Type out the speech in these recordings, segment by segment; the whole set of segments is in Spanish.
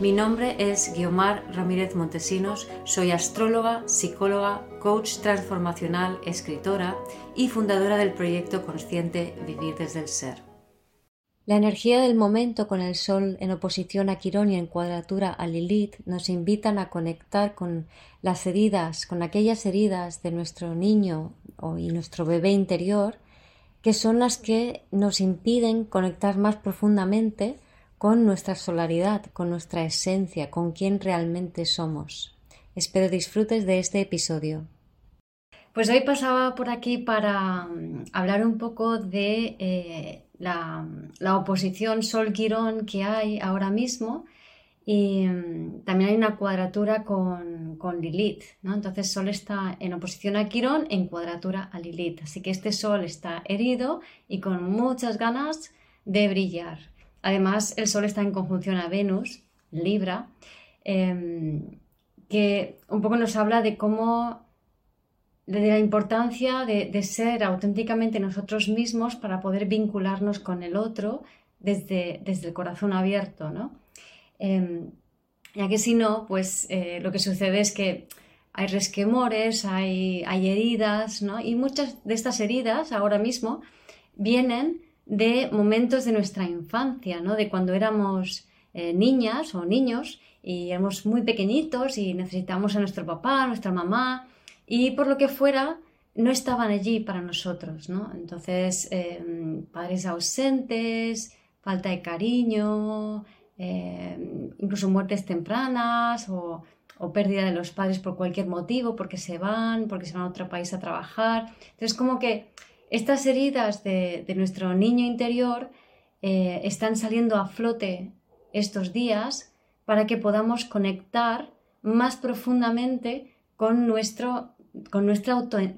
Mi nombre es Guiomar Ramírez Montesinos, soy astróloga, psicóloga, coach transformacional, escritora y fundadora del proyecto consciente Vivir desde el Ser. La energía del momento con el Sol en oposición a Quirón y en cuadratura a Lilith nos invitan a conectar con las heridas, con aquellas heridas de nuestro niño y nuestro bebé interior, que son las que nos impiden conectar más profundamente con nuestra solaridad, con nuestra esencia, con quien realmente somos. Espero disfrutes de este episodio. Pues hoy pasaba por aquí para mm, hablar un poco de eh, la, oposición Sol-Quirón que hay ahora mismo y mm, también hay una cuadratura con, con Lilith, ¿no? Entonces Sol está en oposición a Quirón en cuadratura a Lilith. Así que este Sol está herido y con muchas ganas de brillar. Además, el Sol está en conjunción a Venus, Libra, em, que un poco nos habla de cómo, de la importancia de, ser auténticamente nosotros mismos para poder vincularnos con el otro desde, desde el corazón abierto, ¿no? Em, ya que si no, pues eh, lo que sucede es que hay resquemores, hay, hay heridas, ¿no? Y muchas de estas heridas ahora mismo vienen de momentos de nuestra infancia, ¿no? De cuando éramos eh, niñas o niños y éramos muy pequeñitos y necesitábamos a nuestro papá, a nuestra mamá y por lo que fuera no estaban allí para nosotros, ¿no? Entonces, em, padres ausentes, falta de cariño, em, incluso muertes tempranas o, o, pérdida de los padres por cualquier motivo, porque se van, porque se van a otro país a trabajar. Entonces, como que estas heridas de, nuestro niño interior eh, están saliendo a flote estos días para que podamos conectar más profundamente con, nuestro, con nuestra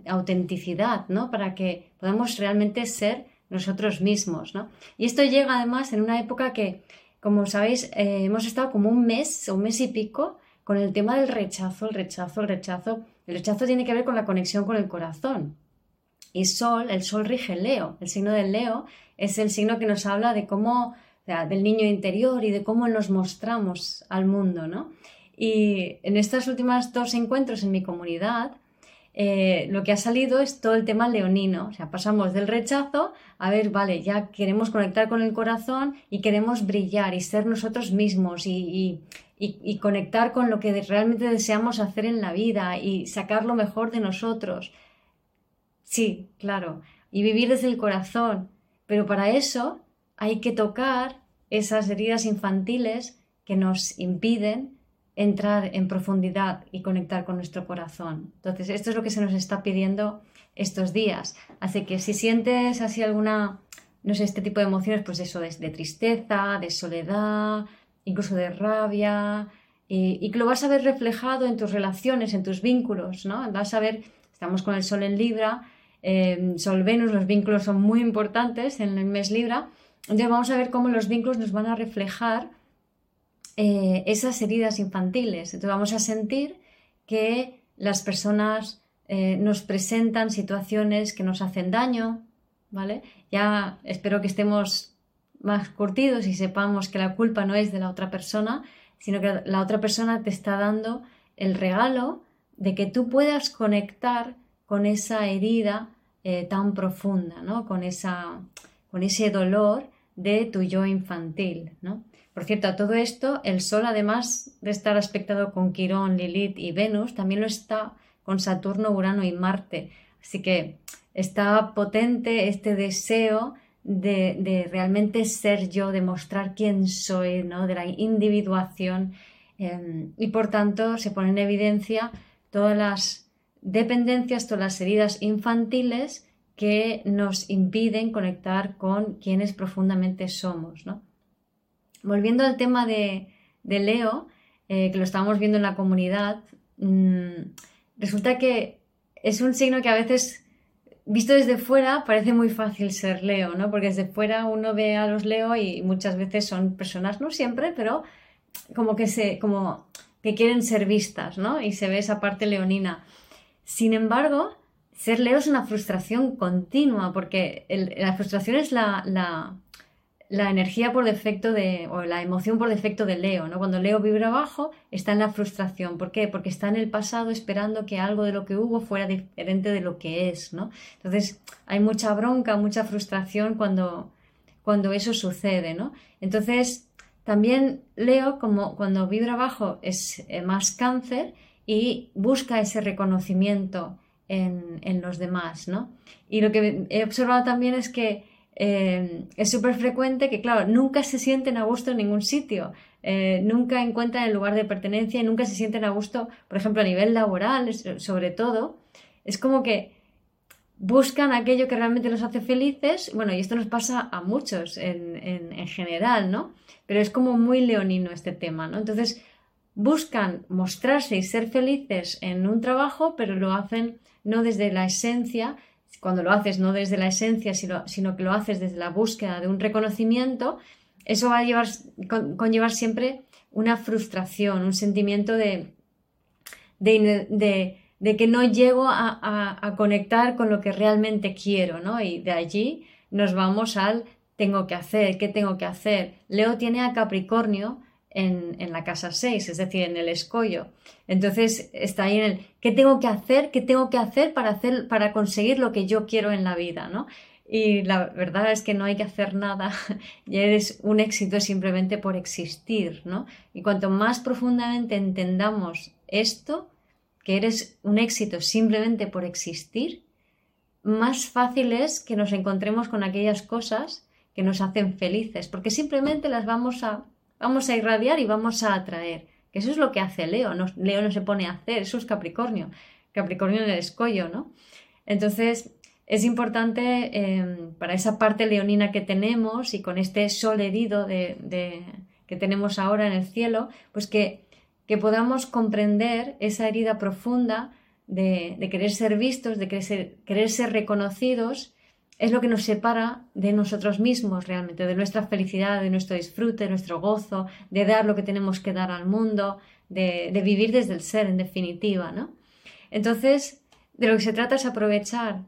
autenticidad, ¿no? Para que podamos realmente ser nosotros mismos, Y esto llega además en una época que, como sabéis, eh, hemos estado como un mes o un mes y pico con el tema del rechazo, el rechazo, el rechazo. El rechazo tiene que ver con la conexión con el corazón. Y Sol, el Sol rige Leo. El signo del Leo es el signo que nos habla de cómo, del niño interior y de cómo nos mostramos al mundo, ¿no? Y en estos últimos dos encuentros en mi comunidad, eh, lo que ha salido es todo el tema leonino. O sea, pasamos del rechazo a ver, vale, ya queremos conectar con el corazón y queremos brillar y ser nosotros mismos y, y conectar con lo que realmente deseamos hacer en la vida y sacar lo mejor de nosotros. Sí, claro. Y vivir desde el corazón. Pero para eso hay que tocar esas heridas infantiles que nos impiden entrar en profundidad y conectar con nuestro corazón. Entonces, esto es lo que se nos está pidiendo estos días. Así que si sientes así alguna, no sé, este tipo de emociones, pues eso de, tristeza, de soledad, incluso de rabia, y, y, que lo vas a ver reflejado en tus relaciones, en tus vínculos, ¿no? Vas a ver, estamos con el sol en Libra, Venus, los vínculos son muy importantes en el mes Libra. Entonces vamos a ver cómo los vínculos nos van a reflejar eh, esas heridas infantiles. Entonces vamos a sentir que las personas eh, nos presentan situaciones que nos hacen daño, ¿vale? Ya espero que estemos más curtidos y sepamos que la culpa no es de la otra persona, sino que la otra persona te está dando el regalo de que tú puedas conectar con esa herida eh, tan profunda, ¿no? Con, esa, con ese dolor de tu yo infantil, ¿no? Por cierto, a todo esto, el Sol, además de estar aspectado con Quirón, Lilith y Venus, también lo está con Saturno, Urano y Marte. Así que está potente este deseo de, realmente ser yo, de mostrar quién soy, ¿no? de la individuación. Em, y por tanto se pone en evidencia todas las dependencias, todas las heridas infantiles que nos impiden conectar con quienes profundamente somos. Volviendo al tema de, Leo, eh, que lo estábamos viendo en la comunidad, mm, resulta que es un signo que a veces, visto desde fuera, parece muy fácil ser Leo, ¿no? Porque desde fuera uno ve a los Leo y muchas veces son personas, no siempre, pero como que se, como que quieren ser vistas, ¿no? Y se ve esa parte leonina. Sin embargo, ser Leo es una frustración continua, porque la frustración es la, energía por defecto de, o la emoción por defecto de Leo, ¿no? Cuando Leo vibra abajo, está en la frustración. ¿Por qué? Porque está en el pasado esperando que algo de lo que hubo fuera diferente de lo que es, ¿no? Entonces, hay mucha bronca, mucha frustración cuando, cuando eso sucede, ¿no? Entonces, también Leo, como cuando vibra abajo, es eh, más cáncer y busca ese reconocimiento en, los demás, ¿no? Y lo que he observado también es que eh, es súper frecuente que, claro, nunca se sienten a gusto en ningún sitio, eh, nunca encuentran el lugar de pertenencia y nunca se sienten a gusto, por ejemplo, a nivel laboral, sobre todo. Es como que buscan aquello que realmente los hace felices. Bueno, y esto nos pasa a muchos en, en general, ¿no? Pero es como muy leonino este tema, ¿no? Entonces, buscan mostrarse y ser felices en un trabajo, pero lo hacen no desde la esencia, cuando lo haces no desde la esencia, sino, que lo haces desde la búsqueda de un reconocimiento, eso va a llevar, conllevar siempre una frustración, un sentimiento de, de, que no llego a, a, conectar con lo que realmente quiero, ¿no? Y de allí nos vamos al tengo que hacer, qué tengo que hacer. Leo tiene a Capricornio en, la casa 6, es decir, en el escollo. Entonces está ahí en el ¿qué tengo que hacer? ¿Qué tengo que hacer para, hacer, para conseguir lo que yo quiero en la vida? ¿no? Y la verdad es que no hay que hacer nada, ya eres un éxito simplemente por existir, ¿no? Y cuanto más profundamente entendamos esto, que eres un éxito simplemente por existir, más fácil es que nos encontremos con aquellas cosas que nos hacen felices, porque simplemente las vamos a Vamos a irradiar y vamos a atraer. Que eso es lo que hace Leo. No, Leo no se pone a hacer, eso es Capricornio. Capricornio en el escollo, ¿no? Entonces, es importante em, para esa parte leonina que tenemos y con este sol herido de, que tenemos ahora en el cielo, pues que, que podamos comprender esa herida profunda de, querer ser vistos, de querer ser reconocidos es lo que nos separa de nosotros mismos realmente, de nuestra felicidad, de nuestro disfrute, de nuestro gozo, de dar lo que tenemos que dar al mundo, de, vivir desde el ser, en definitiva, ¿no? Entonces, de lo que se trata es aprovechar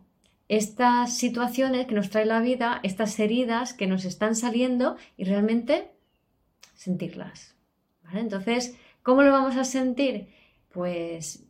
estas situaciones que nos trae la vida, estas heridas que nos están saliendo y realmente sentirlas. Entonces, ¿cómo lo vamos a sentir? Pues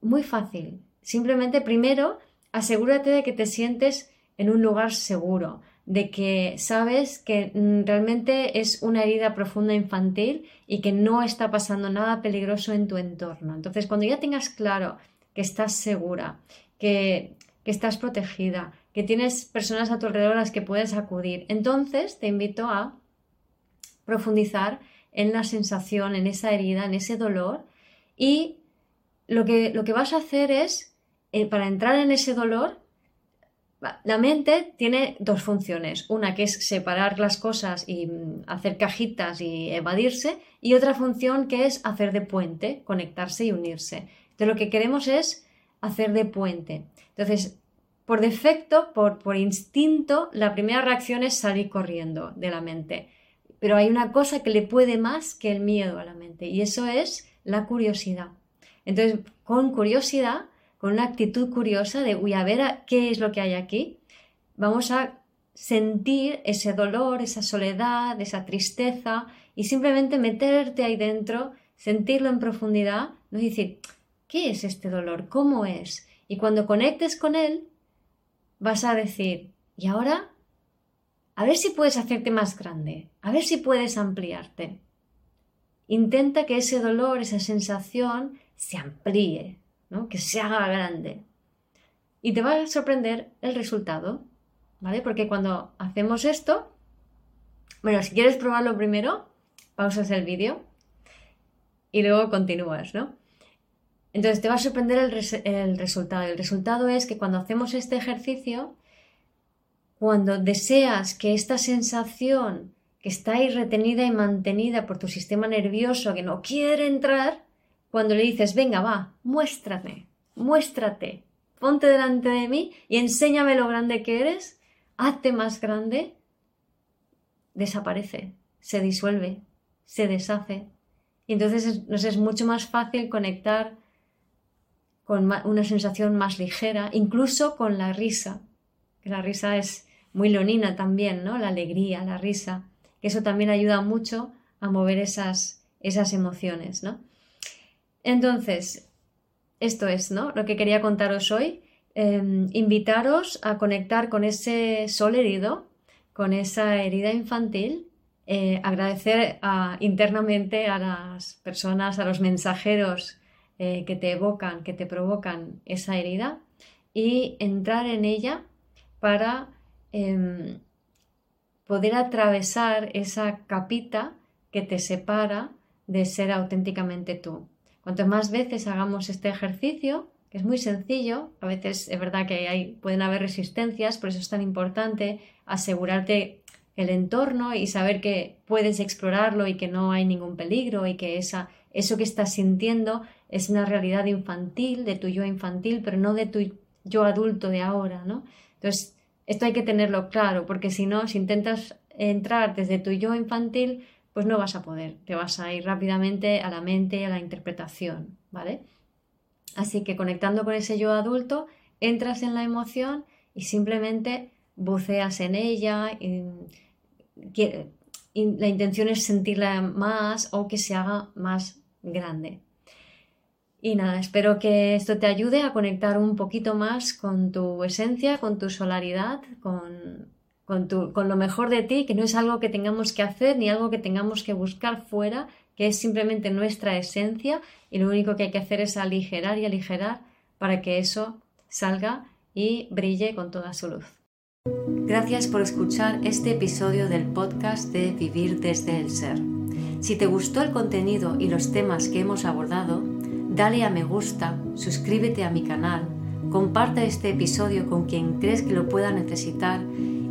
muy fácil. Simplemente primero asegúrate de que te sientes en un lugar seguro, de que sabes que mm, realmente es una herida profunda infantil y que no está pasando nada peligroso en tu entorno. Entonces, cuando ya tengas claro que estás segura, que, que estás protegida, que tienes personas a tu alrededor a las que puedes acudir, entonces te invito a profundizar en la sensación, en esa herida, en ese dolor y lo que, lo que vas a hacer es, eh, para entrar en ese dolor, la mente tiene dos funciones, una que es separar las cosas y mm, hacer cajitas y evadirse, y otra función que es hacer de puente, conectarse y unirse. Entonces lo que queremos es hacer de puente. Entonces, por defecto, por, por instinto, la primera reacción es salir corriendo de la mente. Pero hay una cosa que le puede más que el miedo a la mente, y eso es la curiosidad. Entonces, con curiosidad con una actitud curiosa de, uy, a ver qué es lo que hay aquí, vamos a sentir ese dolor, esa soledad, esa tristeza y simplemente meterte ahí dentro, sentirlo en profundidad, ¿no? decir, ¿qué es este dolor? ¿Cómo es? Y cuando conectes con él, vas a decir, ¿y ahora? A ver si puedes hacerte más grande, a ver si puedes ampliarte. Intenta que ese dolor, esa sensación, se amplíe, que se haga grande. Y te va a sorprender el resultado, ¿vale? Porque cuando hacemos esto, bueno, si quieres probarlo primero, pausas el vídeo y luego continúas, ¿no? Entonces te va a sorprender el, el, resultado. El resultado es que cuando hacemos este ejercicio, cuando deseas que esta sensación que está ahí retenida y mantenida por tu sistema nervioso que no quiere entrar, cuando le dices, venga, va, muéstrame, muéstrate, ponte delante de mí y enséñame lo grande que eres, hazte más grande, desaparece, se disuelve, se deshace. Y entonces nos es mucho más fácil conectar con una sensación más ligera, incluso con la risa, que la risa es muy leonina también, ¿no? La alegría, la risa, eso también ayuda mucho a mover esas, esas emociones, ¿no? Entonces, esto es, ¿no? Lo que quería contaros hoy. Em, invitaros a conectar con ese sol herido, con esa herida infantil, eh, agradecer internamente a las personas, a los mensajeros eh, que te evocan, que te provocan esa herida y entrar en ella para em, poder atravesar esa capita que te separa de ser auténticamente tú. Cuanto más veces hagamos este ejercicio, que es muy sencillo, a veces es verdad que hay, pueden haber resistencias, por eso es tan importante asegurarte el entorno y saber que puedes explorarlo y que no hay ningún peligro y que esa, eso que estás sintiendo es una realidad infantil, de tu yo infantil, pero no de tu yo adulto de ahora, ¿no? Entonces, esto hay que tenerlo claro, porque si no, si intentas entrar desde tu yo infantil, pues no vas a poder, te vas a ir rápidamente a la mente, a la interpretación, ¿vale? Así que conectando con ese yo adulto, entras en la emoción y simplemente buceas en ella. La intención es sentirla más o que se haga más grande. Y nada, espero que esto te ayude a conectar un poquito más con tu esencia, con tu solaridad, con, con, lo mejor de ti, que no es algo que tengamos que hacer ni algo que tengamos que buscar fuera, que es simplemente nuestra esencia y lo único que hay que hacer es aligerar y aligerar para que eso salga y brille con toda su luz. Gracias por escuchar este episodio del podcast de Vivir desde el Ser. Si te gustó el contenido y los temas que hemos abordado, dale a me gusta, suscríbete a mi canal, comparte este episodio con quien crees que lo pueda necesitar